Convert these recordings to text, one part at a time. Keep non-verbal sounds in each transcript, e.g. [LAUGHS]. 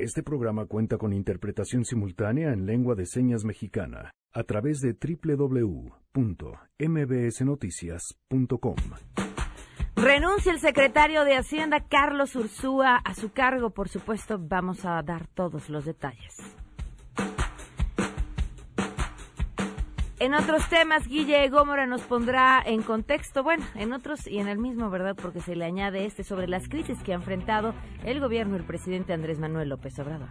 Este programa cuenta con interpretación simultánea en lengua de señas mexicana a través de www.mbsnoticias.com. Renuncia el secretario de Hacienda Carlos Ursúa a su cargo. Por supuesto, vamos a dar todos los detalles. En otros temas, Guille Gómora nos pondrá en contexto, bueno, en otros y en el mismo, ¿verdad? Porque se le añade este sobre las crisis que ha enfrentado el gobierno del presidente Andrés Manuel López Obrador.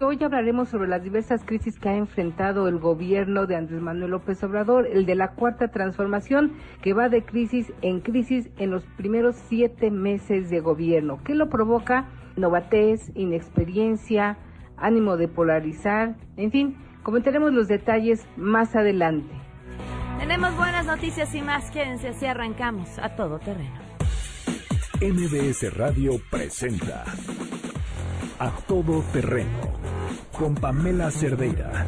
Hoy hablaremos sobre las diversas crisis que ha enfrentado el gobierno de Andrés Manuel López Obrador, el de la cuarta transformación, que va de crisis en crisis en los primeros siete meses de gobierno. ¿Qué lo provoca? Novatez, inexperiencia, ánimo de polarizar, en fin, Comentaremos los detalles más adelante. Tenemos buenas noticias y más. Quédense así arrancamos a todo terreno. MBS Radio presenta A Todo Terreno con Pamela Cerdeira.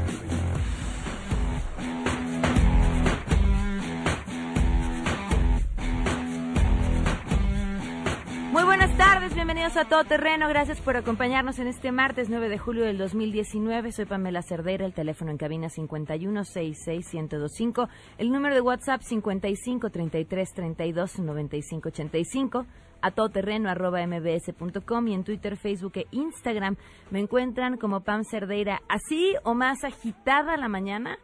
Muy buenas tardes, bienvenidos a Todo Terreno. Gracias por acompañarnos en este martes 9 de julio del 2019. Soy Pamela Cerdeira, el teléfono en cabina 5166125, el número de WhatsApp 5533329585, a todoterreno arroba mbs.com y en Twitter, Facebook e Instagram me encuentran como Pam Cerdeira. Así o más agitada la mañana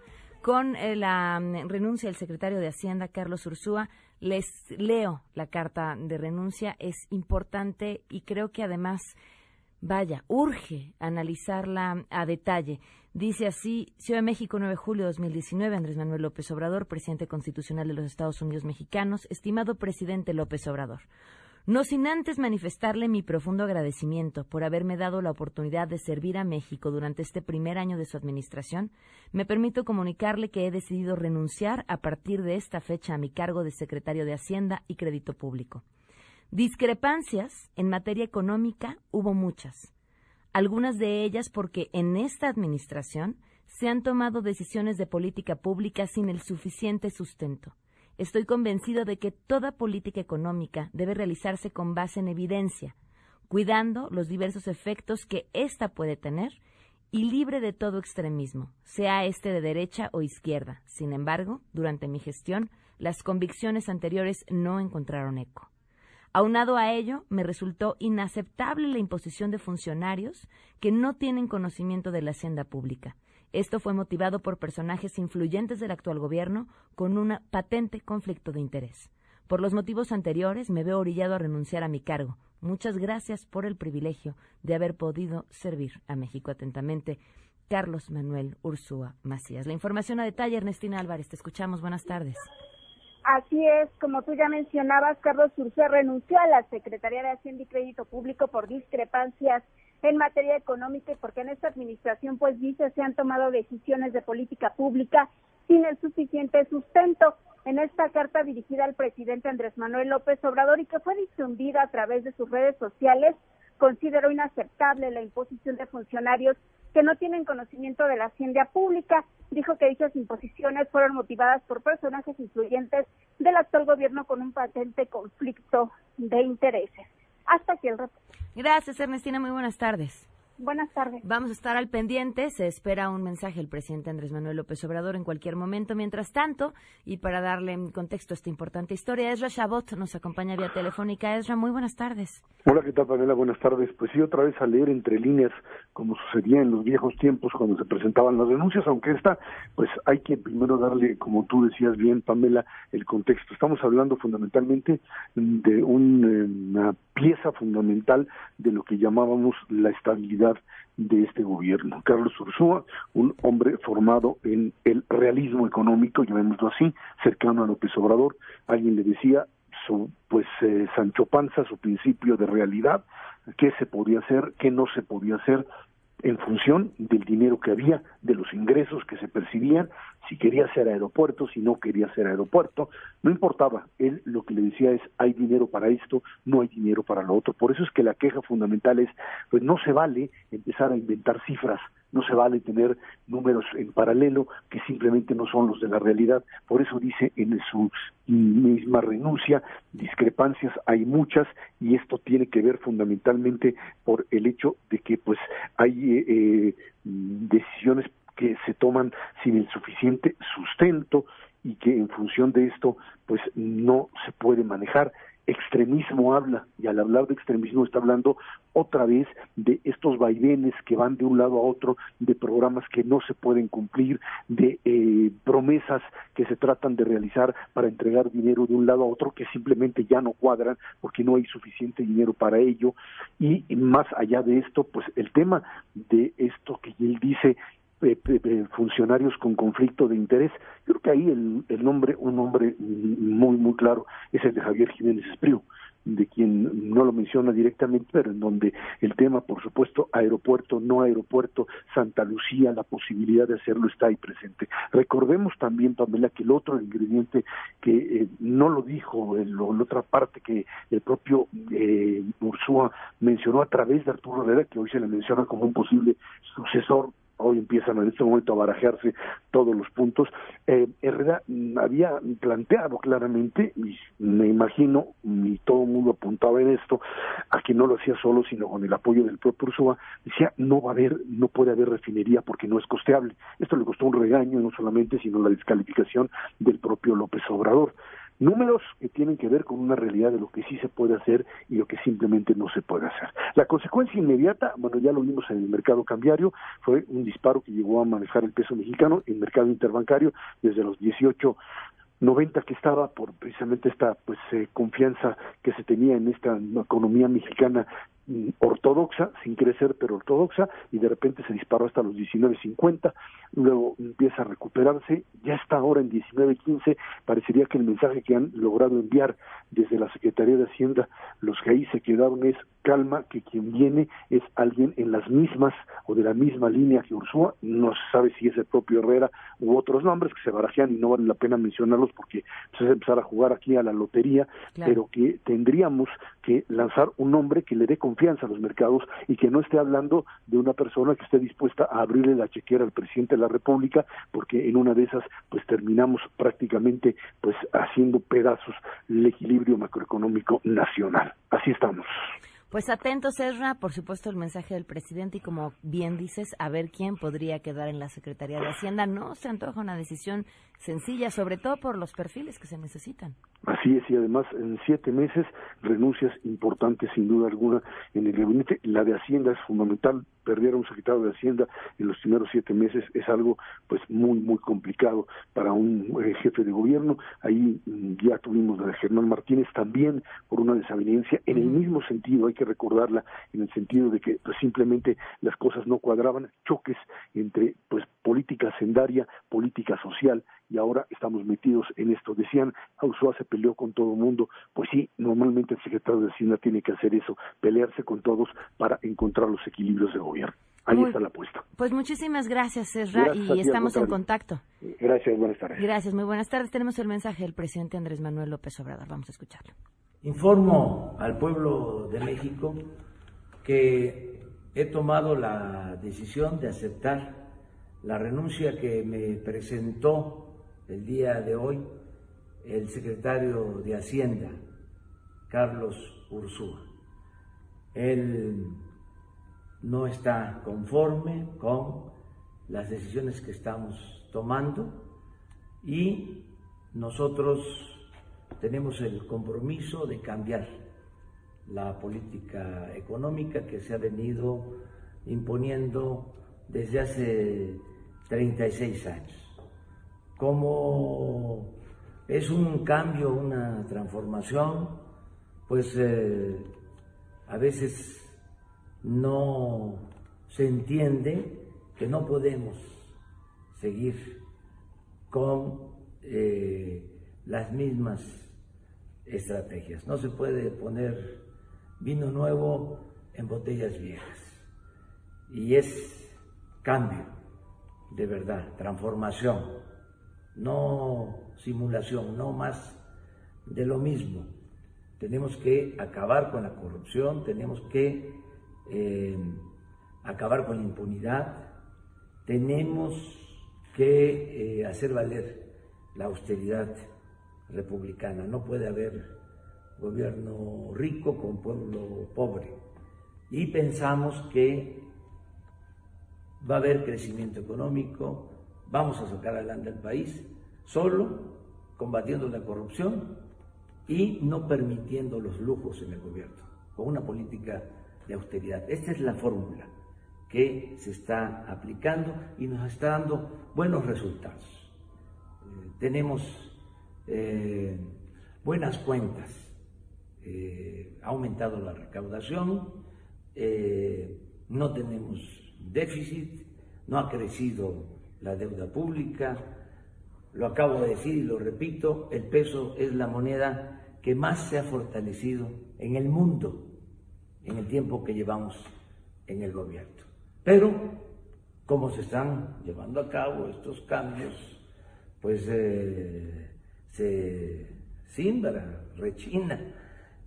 con eh, la mm, renuncia del secretario de Hacienda, Carlos Ursúa les leo la carta de renuncia, es importante y creo que además, vaya, urge analizarla a detalle. Dice así, Ciudad de México, 9 de julio de 2019, Andrés Manuel López Obrador, presidente constitucional de los Estados Unidos mexicanos, estimado presidente López Obrador. No sin antes manifestarle mi profundo agradecimiento por haberme dado la oportunidad de servir a México durante este primer año de su administración, me permito comunicarle que he decidido renunciar a partir de esta fecha a mi cargo de secretario de Hacienda y Crédito Público. Discrepancias en materia económica hubo muchas, algunas de ellas porque en esta administración se han tomado decisiones de política pública sin el suficiente sustento Estoy convencido de que toda política económica debe realizarse con base en evidencia, cuidando los diversos efectos que ésta puede tener y libre de todo extremismo, sea este de derecha o izquierda. Sin embargo, durante mi gestión, las convicciones anteriores no encontraron eco. Aunado a ello, me resultó inaceptable la imposición de funcionarios que no tienen conocimiento de la hacienda pública, esto fue motivado por personajes influyentes del actual gobierno con un patente conflicto de interés. Por los motivos anteriores me veo orillado a renunciar a mi cargo. Muchas gracias por el privilegio de haber podido servir a México atentamente. Carlos Manuel Ursúa Macías. La información a detalle, Ernestina Álvarez. Te escuchamos. Buenas tardes. Así es, como tú ya mencionabas, Carlos Ursúa renunció a la Secretaría de Hacienda y Crédito Público por discrepancias en materia económica y porque en esta administración, pues dice, se han tomado decisiones de política pública sin el suficiente sustento. En esta carta dirigida al presidente Andrés Manuel López Obrador y que fue difundida a través de sus redes sociales, consideró inaceptable la imposición de funcionarios que no tienen conocimiento de la hacienda pública. Dijo que dichas imposiciones fueron motivadas por personajes influyentes del actual gobierno con un patente conflicto de intereses. Hasta aquí el reporte. Gracias, Ernestina. Muy buenas tardes. Buenas tardes. Vamos a estar al pendiente. Se espera un mensaje del presidente Andrés Manuel López Obrador en cualquier momento. Mientras tanto, y para darle contexto a esta importante historia, Ezra Shabot nos acompaña vía telefónica. Ezra, muy buenas tardes. Hola, ¿qué tal, Pamela? Buenas tardes. Pues sí, otra vez a leer entre líneas, como sucedía en los viejos tiempos cuando se presentaban las denuncias, aunque esta, pues hay que primero darle, como tú decías bien, Pamela, el contexto. Estamos hablando fundamentalmente de una pieza fundamental de lo que llamábamos la estabilidad de este gobierno. Carlos Ursúa, un hombre formado en el realismo económico, llamémoslo así, cercano a López Obrador, alguien le decía su pues eh, Sancho Panza, su principio de realidad, qué se podía hacer, qué no se podía hacer, en función del dinero que había, de los ingresos que se percibían, si quería hacer aeropuerto, si no quería hacer aeropuerto, no importaba, él lo que le decía es hay dinero para esto, no hay dinero para lo otro. Por eso es que la queja fundamental es, pues no se vale empezar a inventar cifras, no se vale tener números en paralelo que simplemente no son los de la realidad. Por eso dice en su misma renuncia, discrepancias hay muchas y esto tiene que ver fundamentalmente por el hecho de que pues hay eh, decisiones que se toman sin el suficiente sustento y que en función de esto pues no se puede manejar extremismo habla, y al hablar de extremismo está hablando otra vez de estos vaivenes que van de un lado a otro, de programas que no se pueden cumplir, de eh, promesas que se tratan de realizar para entregar dinero de un lado a otro que simplemente ya no cuadran porque no hay suficiente dinero para ello. Y más allá de esto, pues el tema de esto que él dice eh, funcionarios con conflicto de interés. Yo creo que ahí el, el, nombre, un nombre muy, muy claro, es el de Javier Jiménez Espriu, de quien no lo menciona directamente, pero en donde el tema, por supuesto, aeropuerto, no aeropuerto, Santa Lucía, la posibilidad de hacerlo está ahí presente. Recordemos también, Pamela, que el otro ingrediente que eh, no lo dijo, la otra parte que el propio eh, Ursúa mencionó a través de Arturo Herrera, que hoy se le menciona como un posible sucesor hoy empiezan en este momento a barajearse todos los puntos. Eh, Herrera había planteado claramente, y me imagino, y todo el mundo apuntaba en esto, a que no lo hacía solo, sino con el apoyo del propio Ursúa, decía, no va a haber, no puede haber refinería porque no es costeable. Esto le costó un regaño, no solamente, sino la descalificación del propio López Obrador números que tienen que ver con una realidad de lo que sí se puede hacer y lo que simplemente no se puede hacer. La consecuencia inmediata, bueno, ya lo vimos en el mercado cambiario, fue un disparo que llegó a manejar el peso mexicano, el mercado interbancario, desde los 18 90 que estaba por precisamente esta pues eh, confianza que se tenía en esta economía mexicana ortodoxa, sin crecer pero ortodoxa, y de repente se disparó hasta los 19.50, luego empieza a recuperarse, ya está ahora en 19.15, parecería que el mensaje que han logrado enviar desde la Secretaría de Hacienda, los que ahí se quedaron es calma, que quien viene es alguien en las mismas o de la misma línea que Ursúa, no se sabe si es el propio Herrera u otros nombres que se barajean y no vale la pena mencionarlos porque pues, es empezar a jugar aquí a la lotería, pero que tendríamos que lanzar un nombre que le dé confianza a los mercados y que no esté hablando de una persona que esté dispuesta a abrirle la chequera al presidente de la República, porque en una de esas pues terminamos prácticamente pues haciendo pedazos el equilibrio macroeconómico nacional. Así estamos. Pues atentos, Ezra, por supuesto el mensaje del presidente y como bien dices, a ver quién podría quedar en la Secretaría de Hacienda. No se antoja una decisión sencilla, sobre todo por los perfiles que se necesitan. Así es, y además en siete meses renuncias importantes sin duda alguna en el gabinete. La de Hacienda es fundamental, perder a un secretario de Hacienda en los primeros siete meses es algo pues muy, muy complicado para un eh, jefe de gobierno. Ahí mm, ya tuvimos la de Germán Martínez también por una desavenencia. En el mismo sentido, hay que recordarla, en el sentido de que pues, simplemente las cosas no cuadraban, choques entre pues política sendaria, política social, y ahora estamos metidos en esto. Decían, Ursúa se peleó con todo el mundo. Pues sí, normalmente el secretario de Hacienda tiene que hacer eso, pelearse con todos para encontrar los equilibrios de gobierno. Ahí está la apuesta. Pues muchísimas gracias, Serra, y estamos en contacto. Gracias, buenas tardes. Gracias, muy buenas tardes. Tenemos el mensaje del presidente Andrés Manuel López Obrador. Vamos a escucharlo. Informo al pueblo de México que he tomado la decisión de aceptar la renuncia que me presentó el día de hoy el secretario de Hacienda, Carlos Ursúa. Él no está conforme con las decisiones que estamos tomando y nosotros tenemos el compromiso de cambiar la política económica que se ha venido imponiendo desde hace 36 años como es un cambio, una transformación, pues eh, a veces no se entiende que no podemos seguir con eh, las mismas estrategias. No se puede poner vino nuevo en botellas viejas. Y es cambio, de verdad, transformación no simulación, no más de lo mismo. Tenemos que acabar con la corrupción, tenemos que eh, acabar con la impunidad, tenemos que eh, hacer valer la austeridad republicana. No puede haber gobierno rico con pueblo pobre. Y pensamos que va a haber crecimiento económico, vamos a sacar adelante el país, solo combatiendo la corrupción y no permitiendo los lujos en el gobierno, con una política de austeridad. Esta es la fórmula que se está aplicando y nos está dando buenos resultados. Eh, tenemos eh, buenas cuentas, eh, ha aumentado la recaudación, no tenemos déficit, no ha crecido la deuda pública, lo acabo de decir y lo repito, el peso es la moneda que más se ha fortalecido en el mundo en el tiempo que llevamos en el gobierno. Pero, como se están llevando a cabo estos cambios, pues eh, se simbra, rechina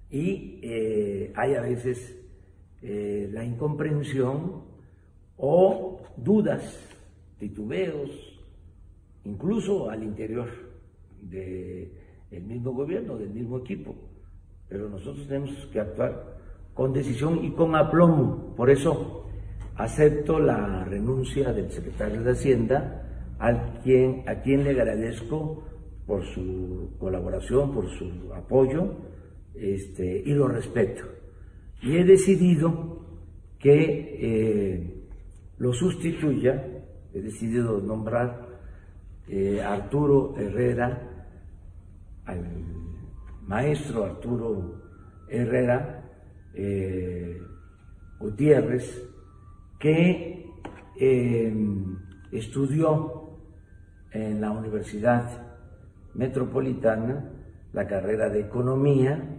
y eh, hay a veces eh, la incomprensión o dudas, titubeos, incluso al interior del mismo gobierno, del mismo equipo. Pero nosotros tenemos que actuar con decisión y con aplomo. Por eso acepto la renuncia del secretario de Hacienda, a quien, a quien le agradezco por su colaboración, por su apoyo, este, y lo respeto. Y he decidido que eh, lo sustituya, he decidido nombrar eh, Arturo Herrera, al maestro Arturo Herrera eh, Gutiérrez, que em, estudió en la Universidad Metropolitana la carrera de Economía,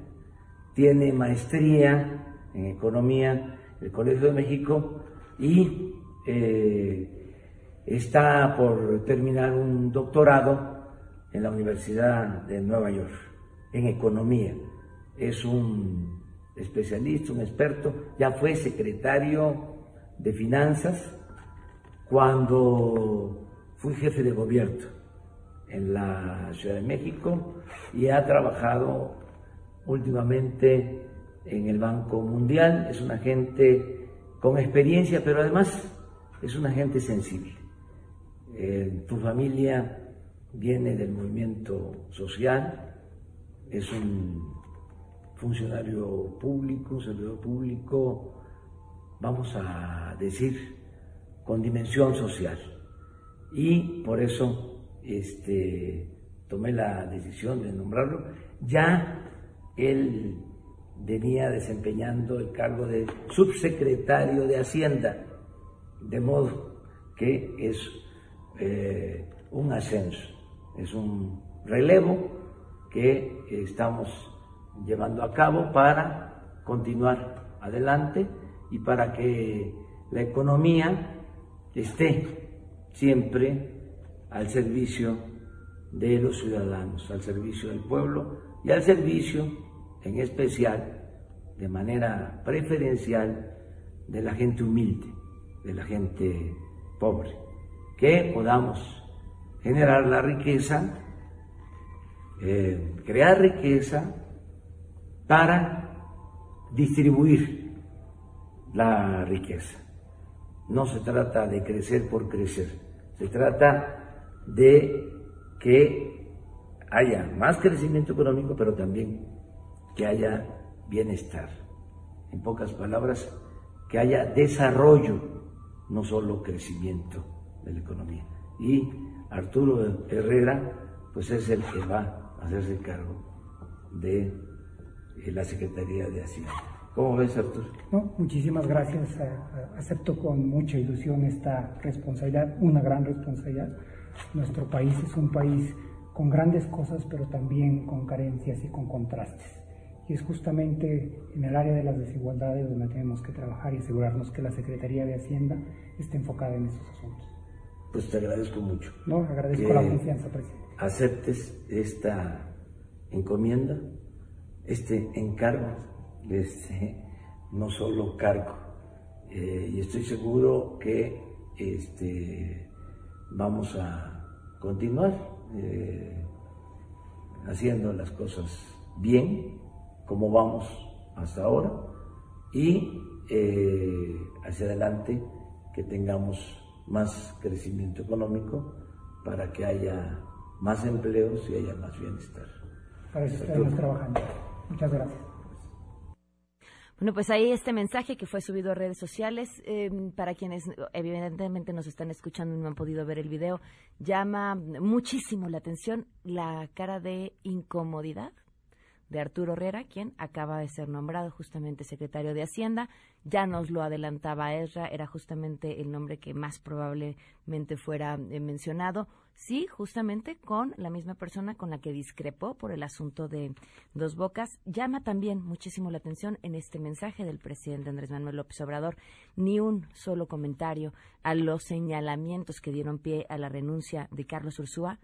tiene maestría en Economía el Colegio de México y eh, está por terminar un doctorado en la Universidad de Nueva York en economía. Es un especialista, un experto, ya fue secretario de finanzas cuando fui jefe de gobierno en la Ciudad de México y ha trabajado últimamente en el Banco Mundial. Es una gente con experiencia, pero además es una gente sensible. Eh, tu familia viene del movimiento social, es un funcionario público, servidor público, vamos a decir, con dimensión social. Y por eso este, tomé la decisión de nombrarlo. Ya él venía desempeñando el cargo de subsecretario de Hacienda, de modo que es un ascenso, es un relevo que estamos llevando a cabo para continuar adelante y para que la economía esté siempre al servicio de los ciudadanos, al servicio del pueblo y al servicio, en especial, de manera preferencial, de la gente humilde, de la gente pobre que podamos generar la riqueza, eh, crear riqueza para distribuir la riqueza. No se trata de crecer por crecer, se trata de que haya más crecimiento económico, pero también que haya bienestar. En pocas palabras, que haya desarrollo, no solo crecimiento de la economía. Y Arturo Herrera, pues es el que va a hacerse cargo de eh, la Secretaría de Hacienda. ¿Cómo ves, Arturo? No, muchísimas gracias. Acepto con mucha ilusión esta responsabilidad, una gran responsabilidad. Nuestro país es un país con grandes cosas, pero también con carencias y con contrastes. Y es justamente en el área de las desigualdades donde tenemos que trabajar y asegurarnos que la Secretaría de Hacienda esté enfocada en esos asuntos pues te agradezco mucho. No, agradezco la confianza, presidente. Aceptes esta encomienda, este encargo, este no solo cargo. Eh, y estoy seguro que este, vamos a continuar eh, haciendo las cosas bien, como vamos hasta ahora, y eh, hacia adelante que tengamos más crecimiento económico para que haya más empleos y haya más bienestar. Para eso estamos trabajando. Muchas gracias. Bueno, pues ahí este mensaje que fue subido a redes sociales, em, para quienes evidentemente nos están escuchando y no han podido ver el video, llama muchísimo la atención la cara de incomodidad de Arturo Herrera, quien acaba de ser nombrado justamente secretario de Hacienda. Ya nos lo adelantaba Ezra, era justamente el nombre que más probablemente fuera eh, mencionado. Sí, justamente con la misma persona con la que discrepó por el asunto de Dos Bocas. Llama también muchísimo la atención en este mensaje del presidente Andrés Manuel López Obrador ni un solo comentario a los señalamientos que dieron pie a la renuncia de Carlos Ursúa.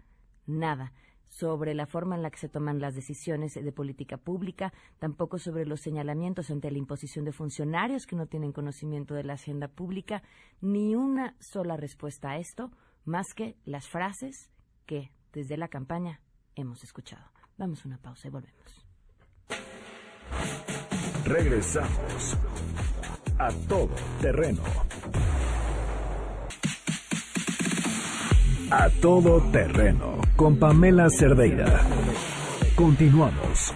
Nada sobre la forma en la que se toman las decisiones de política pública, tampoco sobre los señalamientos ante la imposición de funcionarios que no tienen conocimiento de la hacienda pública, ni una sola respuesta a esto, más que las frases que desde la campaña hemos escuchado. Vamos a una pausa y volvemos. Regresamos a todo terreno. A todo terreno con Pamela Cerdeira. Continuamos.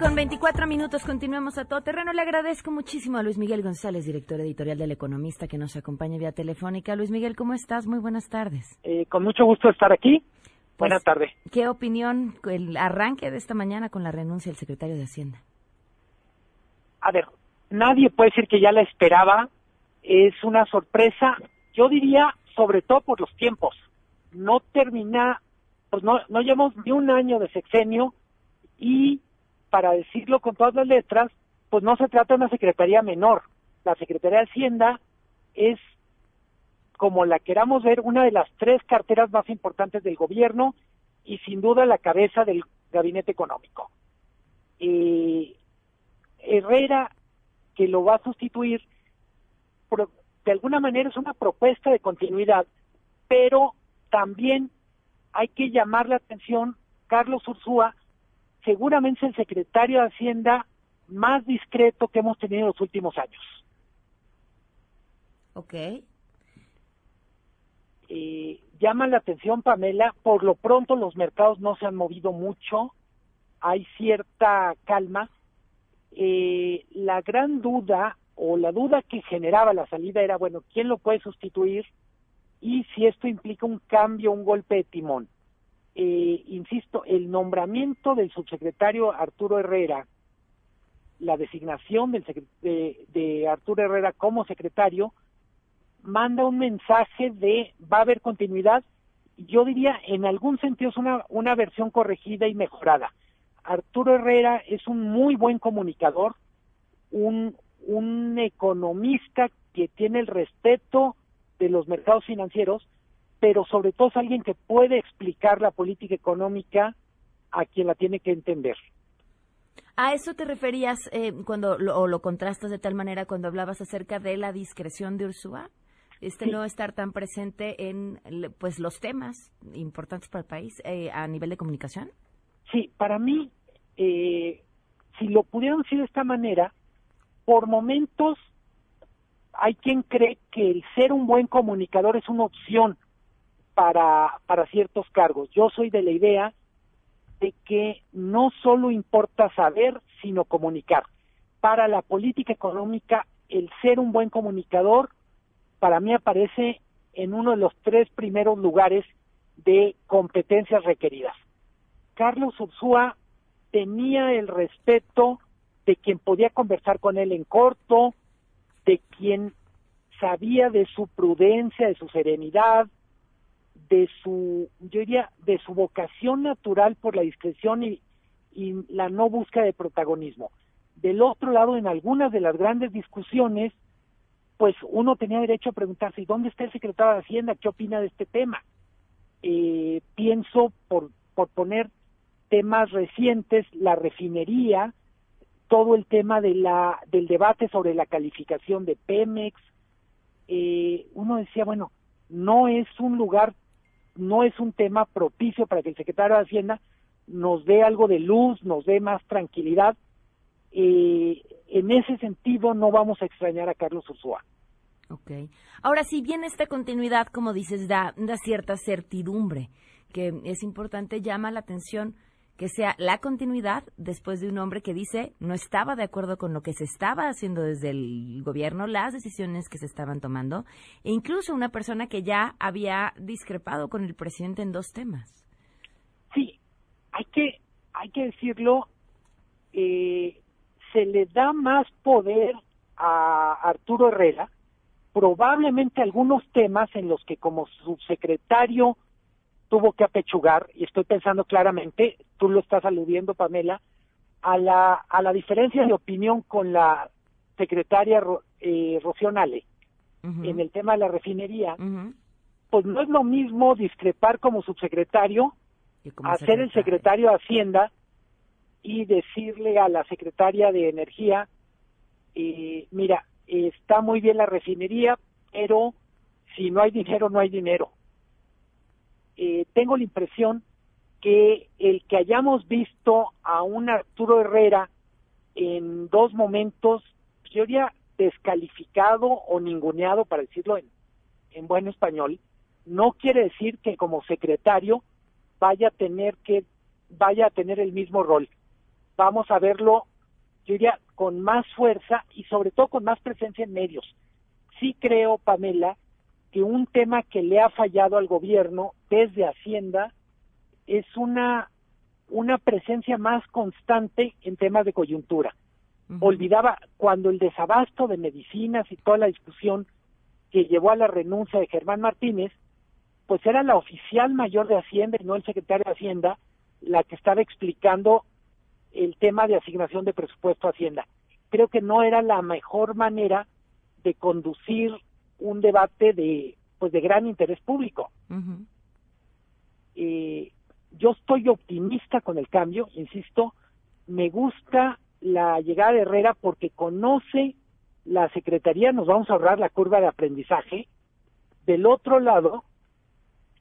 con 24 minutos, continuamos a todo terreno. Le agradezco muchísimo a Luis Miguel González, director editorial del Economista, que nos acompaña vía telefónica. Luis Miguel, ¿cómo estás? Muy buenas tardes. Eh, con mucho gusto estar aquí. Buenas pues, tardes. ¿Qué opinión, el arranque de esta mañana con la renuncia del secretario de Hacienda? A ver, nadie puede decir que ya la esperaba, es una sorpresa, yo diría sobre todo por los tiempos, no termina, pues no, no llevamos ni un año de sexenio y para decirlo con todas las letras, pues no se trata de una secretaría menor, la Secretaría de Hacienda es como la queramos ver, una de las tres carteras más importantes del gobierno y sin duda la cabeza del gabinete económico. Eh, Herrera que lo va a sustituir, de alguna manera es una propuesta de continuidad, pero también hay que llamar la atención, Carlos Ursúa, seguramente es el secretario de Hacienda más discreto que hemos tenido en los últimos años. Ok. Eh, llama la atención, Pamela, por lo pronto los mercados no se han movido mucho, hay cierta calma, eh, la gran duda o la duda que generaba la salida era, bueno, ¿quién lo puede sustituir? Y si esto implica un cambio, un golpe de timón. Eh, insisto, el nombramiento del subsecretario Arturo Herrera, la designación del de, de Arturo Herrera como secretario, manda un mensaje de va a haber continuidad. Yo diría, en algún sentido, es una, una versión corregida y mejorada. Arturo Herrera es un muy buen comunicador, un, un economista que tiene el respeto de los mercados financieros, pero sobre todo es alguien que puede explicar la política económica a quien la tiene que entender. ¿A eso te referías eh, cuando lo, o lo contrastas de tal manera cuando hablabas acerca de la discreción de Ursúa? Este no estar tan presente en pues los temas importantes para el país eh, a nivel de comunicación. Sí, para mí, eh, si lo pudieron decir de esta manera, por momentos hay quien cree que el ser un buen comunicador es una opción para, para ciertos cargos. Yo soy de la idea de que no solo importa saber, sino comunicar. Para la política económica, el ser un buen comunicador, para mí aparece en uno de los tres primeros lugares de competencias requeridas. Carlos Ursúa tenía el respeto de quien podía conversar con él en corto, de quien sabía de su prudencia, de su serenidad, de su, yo diría, de su vocación natural por la discreción y, y la no búsqueda de protagonismo. Del otro lado, en algunas de las grandes discusiones, pues uno tenía derecho a preguntarse, ¿y dónde está el secretario de Hacienda? ¿Qué opina de este tema? Eh, pienso, por, por poner temas recientes, la refinería, todo el tema de la, del debate sobre la calificación de Pemex. Eh, uno decía, bueno, no es un lugar, no es un tema propicio para que el secretario de Hacienda nos dé algo de luz, nos dé más tranquilidad. Eh, en ese sentido no vamos a extrañar a Carlos Ursúa. Ok. Ahora, si bien esta continuidad, como dices, da, da cierta certidumbre, que es importante, llama la atención que sea la continuidad después de un hombre que dice no estaba de acuerdo con lo que se estaba haciendo desde el gobierno, las decisiones que se estaban tomando, e incluso una persona que ya había discrepado con el presidente en dos temas. Sí, hay que, hay que decirlo, eh, se le da más poder a Arturo Herrera, probablemente algunos temas en los que como subsecretario tuvo que apechugar, y estoy pensando claramente, tú lo estás aludiendo, Pamela, a la, a la diferencia de opinión con la secretaria eh, Rocío Nale en el tema de la refinería, pues no es lo mismo discrepar como subsecretario a ser el secretario de Hacienda y decirle a la secretaria de Energía, eh, mira, está muy bien la refinería, pero si no hay dinero, no hay dinero. Eh, tengo la impresión que el que hayamos visto a un Arturo Herrera en dos momentos, yo diría descalificado o ninguneado, para decirlo en, en buen español, no quiere decir que como secretario vaya a tener que vaya a tener el mismo rol. Vamos a verlo, yo diría, con más fuerza y sobre todo con más presencia en medios. Sí creo, Pamela, que un tema que le ha fallado al gobierno desde Hacienda es una, una presencia más constante en temas de coyuntura. Olvidaba cuando el desabasto de medicinas y toda la discusión que llevó a la renuncia de Germán Martínez, pues era la oficial mayor de Hacienda y no el secretario de Hacienda la que estaba explicando el tema de asignación de presupuesto a Hacienda. Creo que no era la mejor manera de conducir un debate de pues de gran interés público. Eh, yo estoy optimista con el cambio, insisto, me gusta la llegada de Herrera porque conoce la Secretaría, nos vamos a ahorrar la curva de aprendizaje. Del otro lado,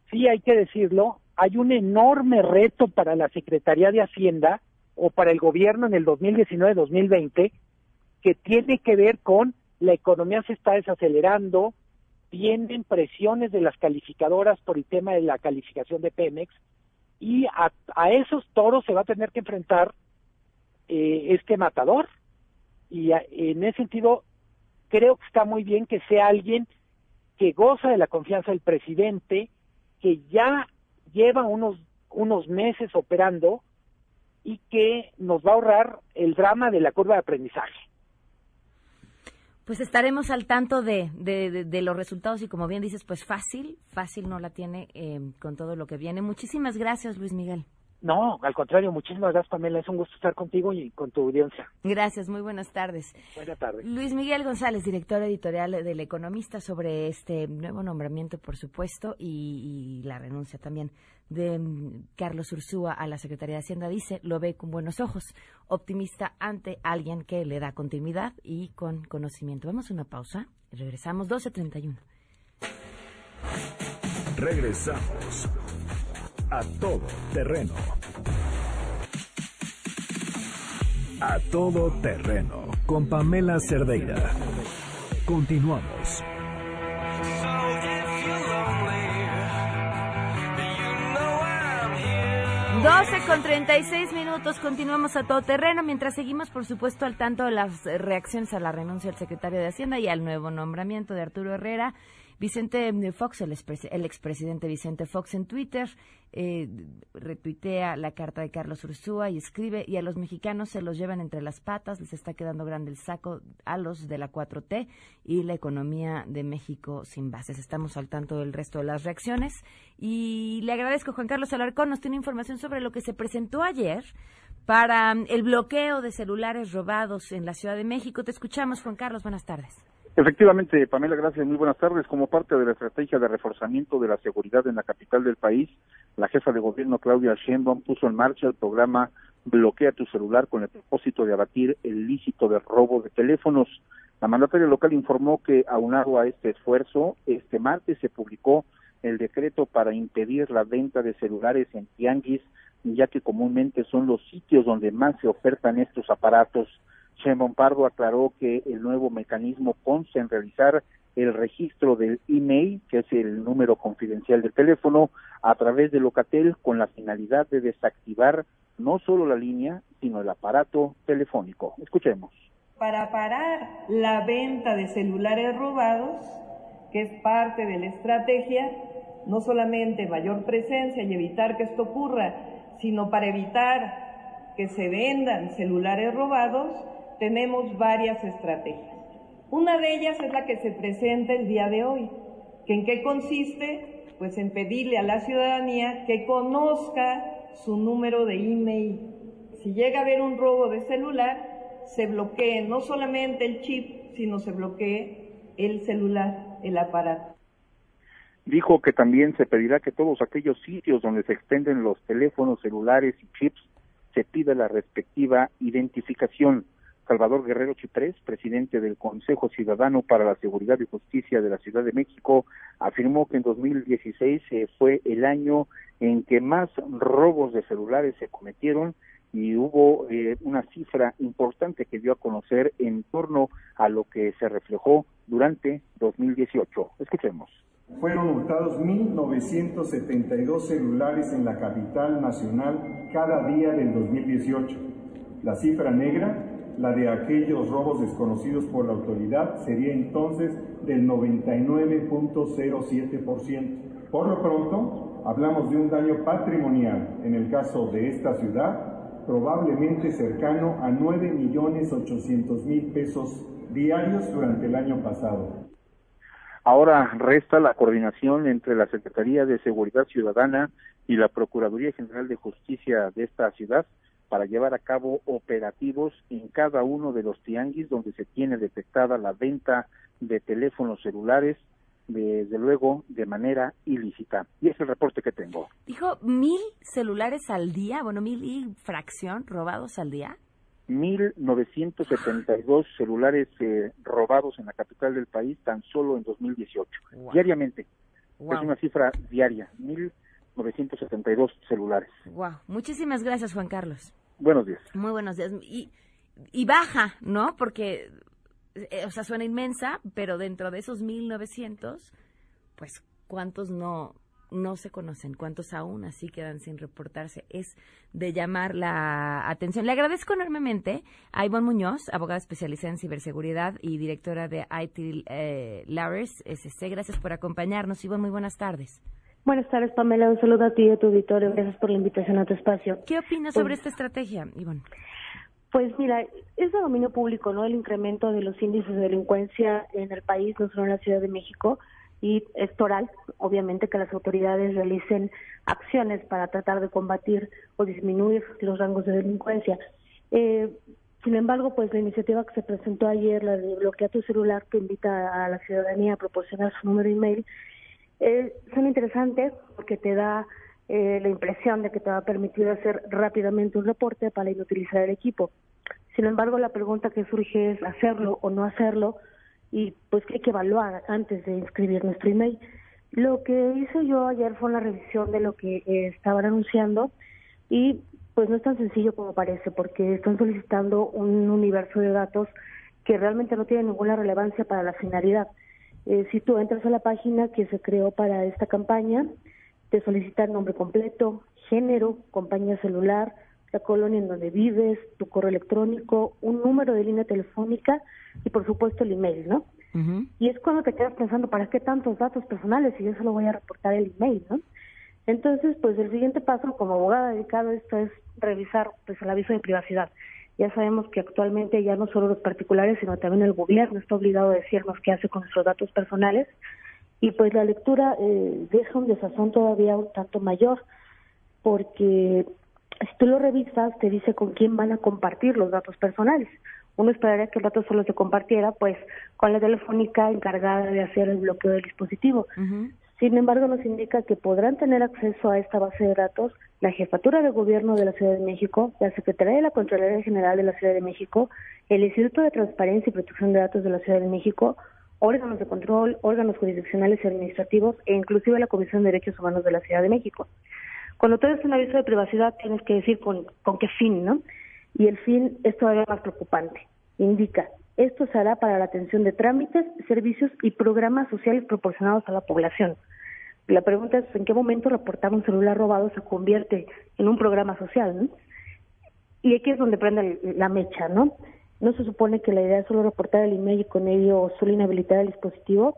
sí hay que decirlo, hay un enorme reto para la Secretaría de Hacienda o para el gobierno en el 2019-2020 que tiene que ver con la economía se está desacelerando, tienen presiones de las calificadoras por el tema de la calificación de Pemex y a, esos toros se va a tener que enfrentar eh, este matador y en ese sentido creo que está muy bien que sea alguien que goza de la confianza del presidente, que ya lleva unos unos meses operando y que nos va a ahorrar el drama de la curva de aprendizaje. Pues estaremos al tanto de, de, los resultados y como bien dices, pues fácil, fácil no la tiene eh, con todo lo que viene. Muchísimas gracias, Luis Miguel. No, al contrario, muchísimas gracias, Pamela. Es un gusto estar contigo y con tu audiencia. Gracias, muy buenas tardes. Buenas tardes. Luis Miguel González, director editorial del Economista, sobre este nuevo nombramiento, por supuesto, y, la renuncia también de Carlos Ursúa a la Secretaría de Hacienda, dice, lo ve con buenos ojos, optimista ante alguien que le da continuidad y con conocimiento. Vamos a una pausa y regresamos 12.31. Regresamos a todo terreno. A todo terreno con Pamela Cerdeira. Continuamos. 12 con 36 minutos, continuamos a todo terreno, mientras seguimos, por supuesto, al tanto de las reacciones a la renuncia del secretario de Hacienda y al nuevo nombramiento de Arturo Herrera Vicente Fox, el, expresidente Vicente Fox en Twitter, eh, retuitea la carta de Carlos Ursúa y escribe, y a los mexicanos se los llevan entre las patas, les está quedando grande el saco a los de la 4T y la economía de México sin bases. Estamos al tanto del resto de las reacciones y le agradezco, Juan Carlos Alarcón, nos tiene información sobre lo que se presentó ayer para mm, el bloqueo de celulares robados en la Ciudad de México. Te escuchamos, Juan Carlos, buenas tardes. Efectivamente, Pamela, gracias. Muy buenas tardes. Como parte de la estrategia de reforzamiento de la seguridad en la capital del país, la jefa de gobierno Claudia Sheinbaum puso en marcha el programa Bloquea tu celular con el propósito de abatir el lícito de robo de teléfonos. La mandataria local informó que aunado a este esfuerzo, este martes se publicó el decreto para impedir la venta de celulares en tianguis, ya que comúnmente son los sitios donde más se ofertan estos aparatos. Sheinbaum Pardo aclaró que el nuevo mecanismo consta en realizar el registro del email, que es el número confidencial del teléfono, a través de Locatel con la finalidad de desactivar no solo la línea, sino el aparato telefónico. Escuchemos. Para parar la venta de celulares robados, que es parte de la estrategia, no solamente mayor presencia y evitar que esto ocurra, sino para evitar que se vendan celulares robados, tenemos varias estrategias. Una de ellas es la que se presenta el día de hoy, que en qué consiste, pues en pedirle a la ciudadanía que conozca su número de email. Si llega a haber un robo de celular, se bloquee no solamente el chip, sino se bloquee el celular, el aparato. Dijo que también se pedirá que todos aquellos sitios donde se extenden los teléfonos celulares y chips se pida la respectiva identificación. Salvador Guerrero Chiprés, presidente del Consejo Ciudadano para la Seguridad y Justicia de la Ciudad de México, afirmó que en 2016 eh, fue el año en que más robos de celulares se cometieron y hubo eh, una cifra importante que dio a conocer en torno a lo que se reflejó durante 2018. Escuchemos. Fueron hurtados 1.972 celulares en la capital nacional cada día del 2018. La cifra negra, la de aquellos robos desconocidos por la autoridad, sería entonces del 99.07%. Por lo pronto, hablamos de un daño patrimonial, en el caso de esta ciudad, probablemente cercano a 9.800.000 pesos diarios durante el año pasado. Ahora resta la coordinación entre la Secretaría de Seguridad Ciudadana y la Procuraduría General de Justicia de esta ciudad para llevar a cabo operativos en cada uno de los tianguis donde se tiene detectada la venta de teléfonos celulares, desde luego de manera ilícita. Y es el reporte que tengo. Dijo mil celulares al día, bueno, mil y fracción robados al día. 1.972 celulares eh, robados en la capital del país tan solo en 2018, diariamente. Es una cifra diaria, 1.972 celulares. Wow. Muchísimas gracias, Juan Carlos. Buenos días. Muy buenos días. Y, y baja, ¿no? Porque, eh, o sea, suena inmensa, pero dentro de esos 1.900, pues, ¿cuántos no, no se conocen, cuántos aún así quedan sin reportarse. Es de llamar la atención. Le agradezco enormemente a Ivonne Muñoz, abogada especializada en ciberseguridad y directora de IT eh, SC. Gracias por acompañarnos. Ivonne, muy buenas tardes. Buenas tardes, Pamela. Un saludo a ti y a tu auditorio. Gracias por la invitación a tu espacio. ¿Qué opinas sobre pues esta estrategia, Ivonne? Pues mira, es de dominio público, ¿no? El incremento de los índices de delincuencia en el país, no solo en la Ciudad de México y estoral, obviamente que las autoridades realicen acciones para tratar de combatir o disminuir los rangos de delincuencia. Eh, sin embargo, pues la iniciativa que se presentó ayer, la de bloquear tu celular, que invita a la ciudadanía a proporcionar su número de email, eh, son interesantes porque te da eh, la impresión de que te va a permitir hacer rápidamente un reporte para inutilizar el equipo. Sin embargo, la pregunta que surge es hacerlo o no hacerlo, y pues que hay que evaluar antes de inscribir nuestro email. Lo que hice yo ayer fue una revisión de lo que eh, estaban anunciando y pues no es tan sencillo como parece porque están solicitando un universo de datos que realmente no tiene ninguna relevancia para la finalidad. Eh, si tú entras a la página que se creó para esta campaña, te solicitan nombre completo, género, compañía celular, la colonia en donde vives, tu correo electrónico, un número de línea telefónica y por supuesto el email, ¿no? Y es cuando te quedas pensando, ¿para qué tantos datos personales si yo solo voy a reportar el email, ¿no? Entonces, pues el siguiente paso como abogada dedicado a esto es revisar pues el aviso de privacidad. Ya sabemos que actualmente ya no solo los particulares, sino también el gobierno está obligado a decirnos qué hace con nuestros datos personales y pues la lectura eh, deja un desazón todavía un tanto mayor porque si tú lo revisas, te dice con quién van a compartir los datos personales. Uno esperaría que el dato solo se compartiera, pues, con la telefónica encargada de hacer el bloqueo del dispositivo. Sin embargo, nos indica que podrán tener acceso a esta base de datos la Jefatura de Gobierno de la Ciudad de México, la Secretaría de la Contraloría General de la Ciudad de México, el Instituto de Transparencia y Protección de Datos de la Ciudad de México, órganos de control, órganos jurisdiccionales y administrativos e inclusive la Comisión de Derechos Humanos de la Ciudad de México. Cuando tú un aviso de privacidad tienes que decir con, con qué fin, ¿no? Y el fin es todavía más preocupante. indica, esto se hará para la atención de trámites, servicios y programas sociales proporcionados a la población. La pregunta es, ¿en qué momento reportar un celular robado se convierte en un programa social? ¿no? Y aquí es donde prende la mecha, ¿no? No se supone que la idea es solo reportar el email y con ello solo inhabilitar el dispositivo.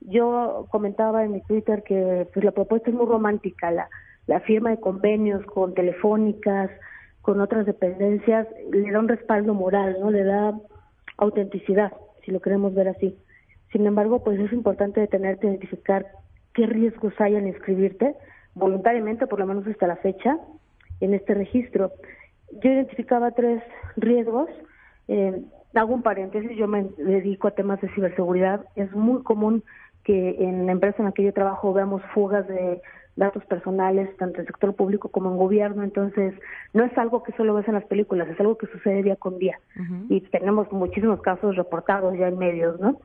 Yo comentaba en mi Twitter que pues, la propuesta es muy romántica, la, la firma de convenios con telefónicas, con otras dependencias, le da un respaldo moral, ¿no? Le da autenticidad, si lo queremos ver así. Sin embargo, pues es importante detenerte, identificar qué riesgos hay en inscribirte voluntariamente, por lo menos hasta la fecha, en este registro. Yo identificaba tres riesgos. Eh, hago un paréntesis, yo me dedico a temas de ciberseguridad. Es muy común que en la empresa en la que yo trabajo veamos fugas de datos personales, tanto en el sector público como en gobierno. Entonces, no es algo que solo ves en las películas, es algo que sucede día con día. Y tenemos muchísimos casos reportados ya en medios, ¿no?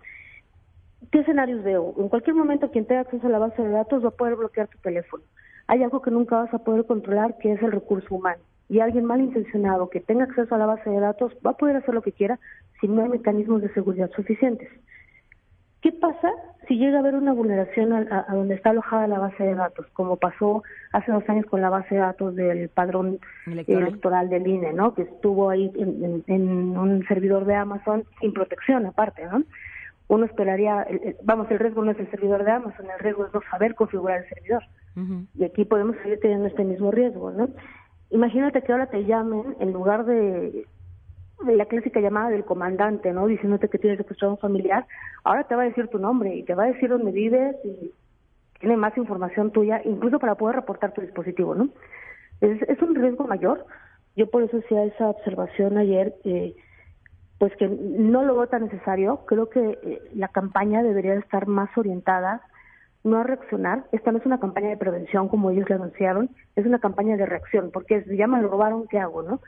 ¿Qué escenarios veo? En cualquier momento quien tenga acceso a la base de datos va a poder bloquear tu teléfono. Hay algo que nunca vas a poder controlar, que es el recurso humano. Y alguien malintencionado que tenga acceso a la base de datos va a poder hacer lo que quiera si no hay mecanismos de seguridad suficientes. ¿Qué pasa si llega a haber una vulneración a, donde está alojada la base de datos, como pasó hace dos años con la base de datos del padrón electoral, del INE, ¿no? Que estuvo ahí en, en, un servidor de Amazon sin protección aparte, ¿no? Uno esperaría, vamos, el riesgo no es el servidor de Amazon, el riesgo es no saber configurar el servidor. Y aquí podemos seguir teniendo este mismo riesgo, ¿no? Imagínate que ahora te llamen en lugar de la clásica llamada del comandante, ¿no? Diciéndote que tienes secuestrado un familiar, ahora te va a decir tu nombre y te va a decir dónde vives y tiene más información tuya, incluso para poder reportar tu dispositivo, ¿no? Es, un riesgo mayor. Yo por eso hacía esa observación ayer, eh, pues que no lo veo tan necesario. Creo que eh, la campaña debería estar más orientada no a reaccionar. Esta no es una campaña de prevención como ellos le anunciaron, es una campaña de reacción, porque se llama lo robaron, ¿qué hago? no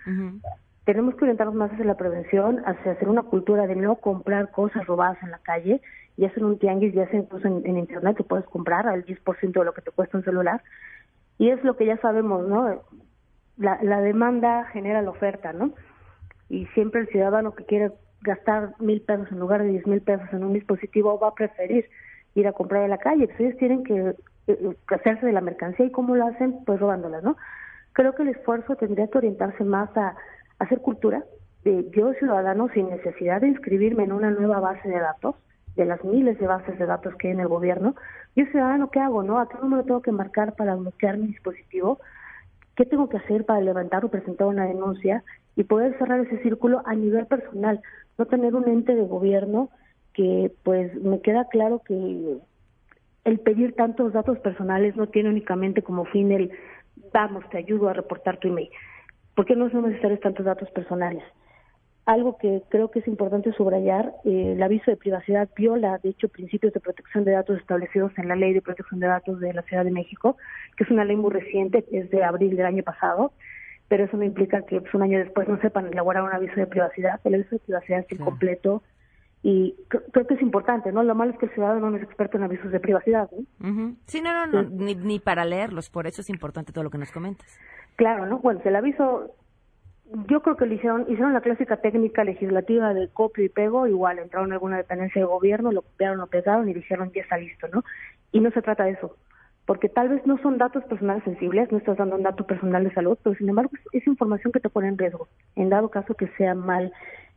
tenemos que orientarnos más hacia la prevención, hacia hacer una cultura de no comprar cosas robadas en la calle, ya sea un tianguis, ya sea incluso en, internet que puedes comprar al 10% de lo que te cuesta un celular. Y es lo que ya sabemos, ¿no? La, la demanda genera la oferta, ¿no? Y siempre el ciudadano que quiere gastar mil pesos en lugar de diez mil pesos en un dispositivo va a preferir ir a comprar en la calle. Pues ellos tienen que eh, hacerse de la mercancía y cómo lo hacen, pues robándola, ¿no? Creo que el esfuerzo tendría que orientarse más a hacer cultura de yo ciudadano sin necesidad de inscribirme en una nueva base de datos, de las miles de bases de datos que hay en el gobierno, yo ciudadano, ¿qué hago? no ¿A qué número tengo que marcar para bloquear mi dispositivo? ¿Qué tengo que hacer para levantar o presentar una denuncia y poder cerrar ese círculo a nivel personal? No tener un ente de gobierno que pues me queda claro que el pedir tantos datos personales no tiene únicamente como fin el vamos, te ayudo a reportar tu email. ¿Por qué no son necesarios tantos datos personales? Algo que creo que es importante subrayar, eh, el aviso de privacidad viola, de hecho, principios de protección de datos establecidos en la Ley de Protección de Datos de la Ciudad de México, que es una ley muy reciente, es de abril del año pasado, pero eso no implica que pues, un año después no sepan elaborar un aviso de privacidad. El aviso de privacidad es incompleto y creo que es importante, ¿no? Lo malo es que el ciudadano no es experto en avisos de privacidad, ¿no? Sí, no, no, no ni, ni para leerlos, por eso es importante todo lo que nos comentas. Claro, ¿no? Bueno, el aviso, yo creo que lo hicieron, hicieron la clásica técnica legislativa de copio y pego, igual entraron en alguna dependencia de gobierno, lo copiaron, lo pegaron y dijeron ya está listo, ¿no? Y no se trata de eso, porque tal vez no son datos personales sensibles, no estás dando un dato personal de salud, pero sin embargo es, información que te pone en riesgo, en dado caso que sea mal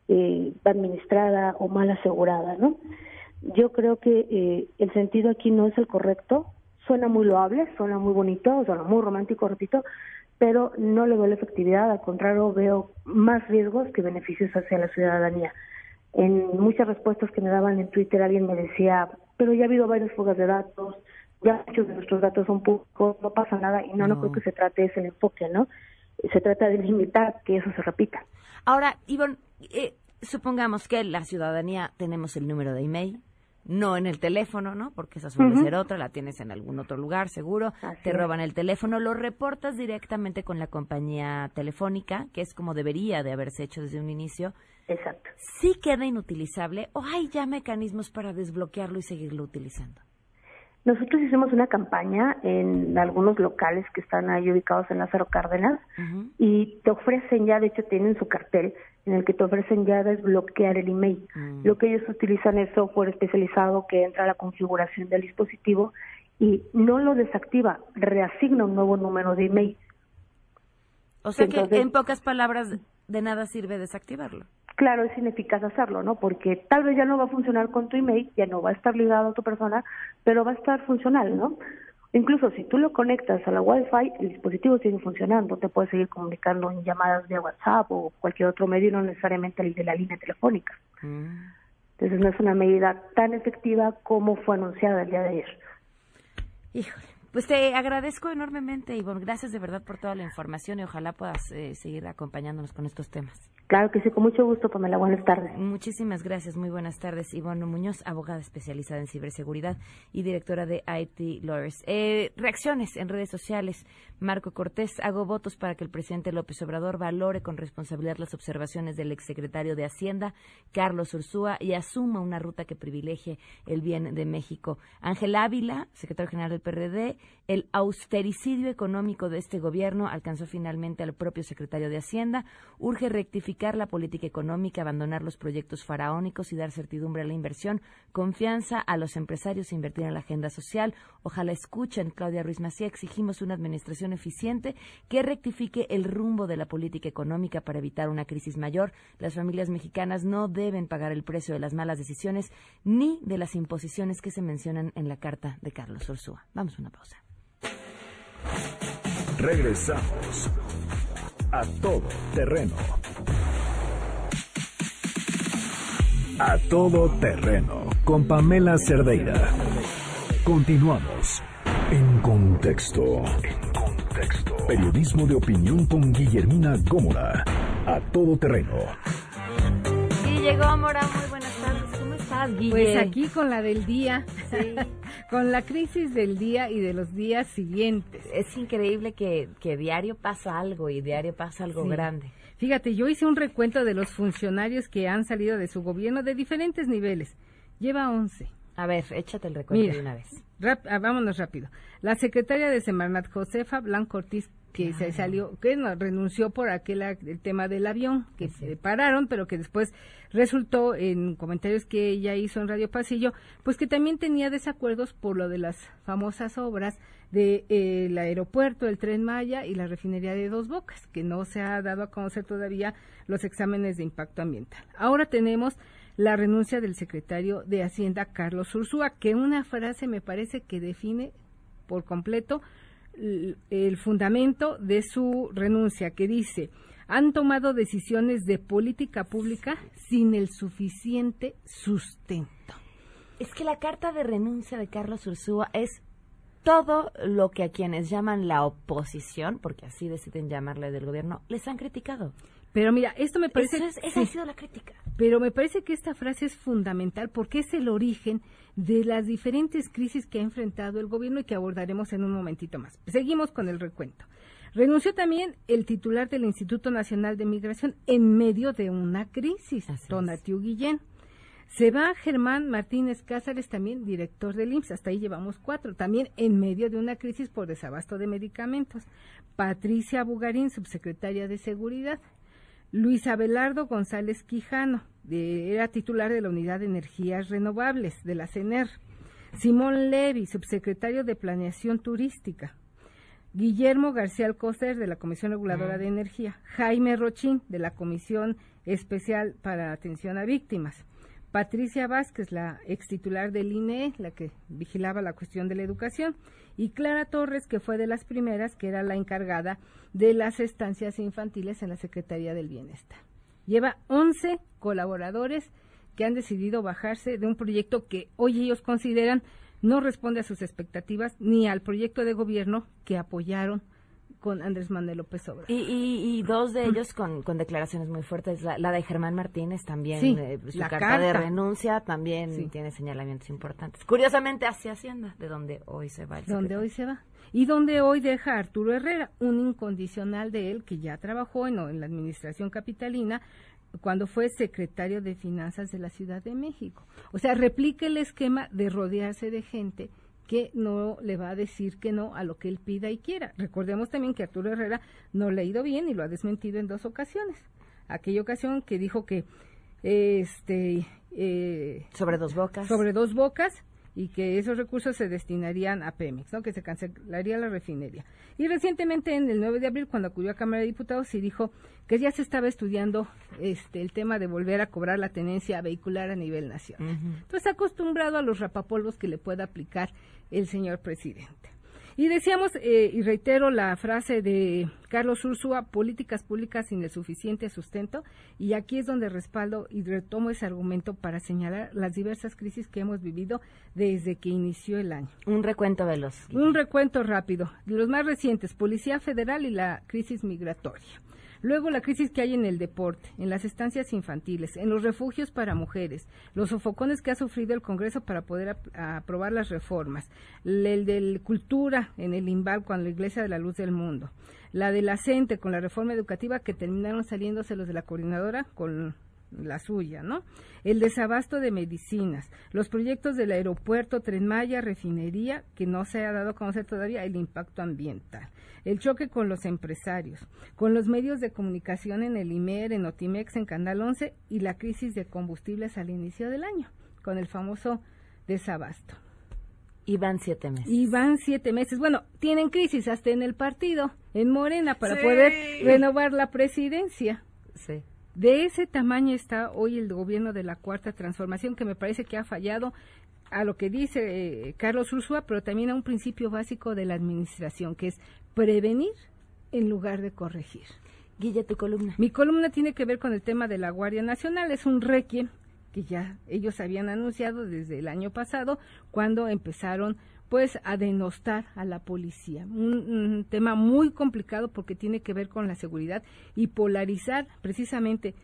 eh, administrada o mal asegurada, ¿no? Yo creo que eh, el sentido aquí no es el correcto, suena muy loable, suena muy bonito, suena muy romántico, repito, pero no le veo la efectividad, al contrario, veo más riesgos que beneficios hacia la ciudadanía. En muchas respuestas que me daban en Twitter alguien me decía, pero ya ha habido varias fugas de datos, ya muchos de nuestros datos son públicos, no pasa nada, y no, no, creo que se trate ese enfoque, ¿no? Se trata de limitar que eso se repita. Ahora, Ivonne, eh, supongamos que la ciudadanía tenemos el número de email, no en el teléfono, ¿no? Porque esa suele ser otra, la tienes en algún otro lugar, seguro. te roban el teléfono, lo reportas directamente con la compañía telefónica, que es como debería de haberse hecho desde un inicio. Exacto. Sí queda inutilizable o hay ya mecanismos para desbloquearlo y seguirlo utilizando. Nosotros hicimos una campaña en algunos locales que están ahí ubicados en Lázaro Cárdenas y te ofrecen ya, de hecho tienen su cartel en el que te ofrecen ya desbloquear el email. Mm. Lo que ellos utilizan es software especializado que entra a la configuración del dispositivo y no lo desactiva, reasigna un nuevo número de email. O sea Entonces- que en pocas palabras de nada sirve desactivarlo. Claro, es ineficaz hacerlo, ¿no? Porque tal vez ya no va a funcionar con tu email, ya no va a estar ligado a tu persona, pero va a estar funcional, ¿no? Incluso si tú lo conectas a la Wi-Fi, el dispositivo sigue funcionando, te puedes seguir comunicando en llamadas vía WhatsApp o cualquier otro medio, no necesariamente el de la línea telefónica. Entonces no es una medida tan efectiva como fue anunciada el día de ayer. Híjole. Pues te agradezco enormemente, Ivonne. Gracias de verdad por toda la información y ojalá puedas eh, seguir acompañándonos con estos temas. Claro que sí, con mucho gusto, Pamela. Buenas tardes. Muchísimas gracias. Muy buenas tardes. Ivonne Muñoz, abogada especializada en ciberseguridad y directora de IT Lawyers. Eh, reacciones en redes sociales. Marco Cortés, hago votos para que el presidente López Obrador valore con responsabilidad las observaciones del exsecretario de Hacienda, Carlos Ursúa, y asuma una ruta que privilegie el bien de México. Ángel Ávila, secretario general del PRD, el austericidio económico de este gobierno alcanzó finalmente al propio secretario de Hacienda. Urge rectificar la política económica, abandonar los proyectos faraónicos y dar certidumbre a la inversión, confianza a los empresarios e invertir en la agenda social. Ojalá escuchen, Claudia Ruiz Macía, exigimos una administración eficiente que rectifique el rumbo de la política económica para evitar una crisis mayor. Las familias mexicanas no deben pagar el precio de las malas decisiones ni de las imposiciones que se mencionan en la carta de Carlos Ursúa. Vamos a una pausa. Regresamos a todo terreno. A todo terreno con Pamela Cerdeira. Continuamos en contexto. En contexto. Periodismo de opinión con Guillermina Gómora. A todo terreno. Y llegó Mora, muy buenas tardes. ¿Cómo estás, Guille? Pues aquí con la del día, con la crisis del día y de los días siguientes. Es increíble que, que diario pasa algo y diario pasa algo Sí. grande. Fíjate, yo hice un recuento de los funcionarios que han salido de su gobierno de diferentes niveles. Lleva 11. A ver, échate el recuento Mira, de una vez. rap- ah, vámonos rápido. La secretaria de Semarnat, Josefa Blanco Ortiz, que se salió, que no, renunció por aquel el tema del avión, que se pararon, pero que después resultó en comentarios que ella hizo en Radio Pasillo, pues que también tenía desacuerdos por lo de las famosas obras del de, el aeropuerto, el tren Maya y la refinería de Dos Bocas, que no se ha dado a conocer todavía los exámenes de impacto ambiental. Ahora tenemos la renuncia del secretario de Hacienda, Carlos Ursúa, que una frase me parece que define por completo el fundamento de su renuncia, que dice, han tomado decisiones de política pública sin el suficiente sustento. Es que la carta de renuncia de Carlos Ursúa es todo lo que a quienes llaman la oposición, porque así deciden llamarle del gobierno, les han criticado. Pero mira, esto me parece... Eso es- esa ha sido la crítica. Pero me parece que esta frase es fundamental porque es el origen de las diferentes crisis que ha enfrentado el gobierno y que abordaremos en un momentito más. Seguimos con el recuento. Renunció también el titular del Instituto Nacional de Migración en medio de una crisis, Tonatiu Guillén. Se va Germán Martínez Cázares, también director del IMSS, hasta ahí llevamos cuatro, también en medio de una crisis por desabasto de medicamentos. Patricia Bugarín, subsecretaria de Seguridad. Luis Abelardo González Quijano, de- era titular de la Unidad de Energías Renovables de la CENER. Simón Levy, subsecretario de Planeación Turística. Guillermo García Alcocer, de la Comisión Reguladora de Energía. Jaime Rochín, de la Comisión Especial para Atención a Víctimas. Patricia Vázquez, la ex titular del INE, la que vigilaba la cuestión de la educación, y Clara Torres, que fue de las primeras, que era la encargada de las estancias infantiles en la Secretaría del Bienestar. Lleva 11 colaboradores que han decidido bajarse de un proyecto que hoy ellos consideran no responde a sus expectativas ni al proyecto de gobierno que apoyaron con Andrés Manuel López Obrador. Y, y, y dos de ellos con, con declaraciones muy fuertes. La, la de Germán Martínez también, Sí, eh, su carta, de renuncia también Sí. tiene señalamientos importantes. Curiosamente hacia Hacienda, de donde hoy se va el donde hoy se va. Y donde hoy deja a Arturo Herrera, un incondicional de él que ya trabajó en, en la administración capitalina cuando fue secretario de Finanzas de la Ciudad de México. O sea, replica el esquema de rodearse de gente que no le va a decir que no a lo que él pida y quiera. Recordemos también que Arturo Herrera no le ha ido bien y lo ha desmentido en dos ocasiones. Aquella ocasión que dijo que este eh, sobre dos bocas sobre dos bocas y que esos recursos se destinarían a Pemex, ¿no? que se cancelaría la refinería. Y recientemente, en el 9 de abril, cuando acudió a Cámara de Diputados, se dijo que ya se estaba estudiando este el tema de volver a cobrar la tenencia vehicular a nivel nacional. Entonces, acostumbrado a los rapapolvos que le pueda aplicar el señor presidente. Y decíamos, eh, y reitero la frase de Carlos Ursúa, políticas públicas sin el suficiente sustento, y aquí es donde respaldo y retomo ese argumento para señalar las diversas crisis que hemos vivido desde que inició el año. Un recuento veloz. Un recuento rápido. Los más recientes, Policía Federal y la crisis migratoria. Luego la crisis que hay en el deporte, en las estancias infantiles, en los refugios para mujeres, los sofocones que ha sufrido el Congreso para poder aprobar las reformas, el de cultura en el IMBAL con la Iglesia de la Luz del Mundo, la de la con la reforma educativa que terminaron saliéndose los de la coordinadora con la suya, ¿no? El desabasto de medicinas, los proyectos del aeropuerto, Tren Maya, refinería, que no se ha dado a conocer todavía el impacto ambiental, el choque con los empresarios, con los medios de comunicación en el IMER, en Otimex, en Canal 11 y la crisis de combustibles al inicio del año, con el famoso desabasto. Y van siete meses. Y van siete meses. Bueno, tienen crisis hasta en el partido, en Morena, para poder renovar la presidencia. Sí. De ese tamaño está hoy el gobierno de la Cuarta Transformación, que me parece que ha fallado a lo que dice eh, Carlos Ursúa, pero también a un principio básico de la administración, que es prevenir en lugar de corregir. Guille, tu columna. Mi columna tiene que ver con el tema de la Guardia Nacional. Es un requiem que ya ellos habían anunciado desde el año pasado, cuando empezaron pues a denostar a la policía. Un, tema muy complicado porque tiene que ver con la seguridad y polarizar precisamente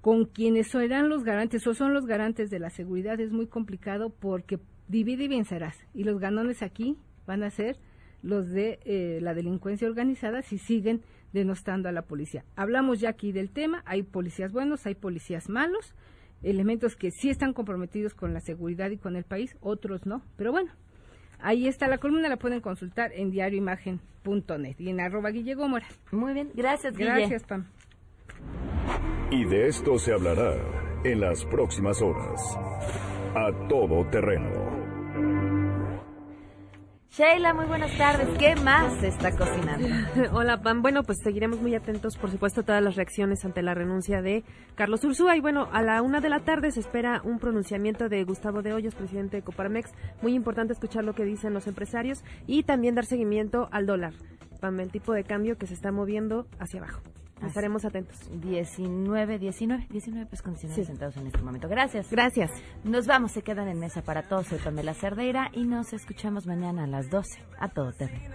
con quienes serán los garantes o son los garantes de la seguridad es muy complicado porque divide y vencerás. Y los ganones aquí van a ser los de eh, la delincuencia organizada si siguen denostando a la policía. Hablamos ya aquí del tema, hay policías buenos, hay policías malos, elementos que sí están comprometidos con la seguridad y con el país, otros no, pero bueno, Ahí está la columna, la pueden consultar en diarioimagen.net y en arroba Guille Gómora. Muy bien, gracias Guille. Gracias, Pam. Y de esto se hablará en las próximas horas. A todo terreno Sheila, muy buenas tardes. ¿Qué más está cocinando? [LAUGHS] Hola, Pam. Bueno, pues seguiremos muy atentos, por supuesto, a todas las reacciones ante la renuncia de Carlos Ursúa. Y bueno, a la una de la tarde se espera un pronunciamiento de Gustavo de Hoyos, presidente de Coparmex. Muy importante escuchar lo que dicen los empresarios y también dar seguimiento al dólar. Pam, el tipo de cambio que se está moviendo hacia abajo. Estaremos atentos. 19, 19, 19 pues condiciones sentados en este momento. Gracias. Gracias. Nos vamos, se quedan en mesa para todos. Soy Pamela Cerdeira y nos escuchamos mañana a las 12 a todo terreno.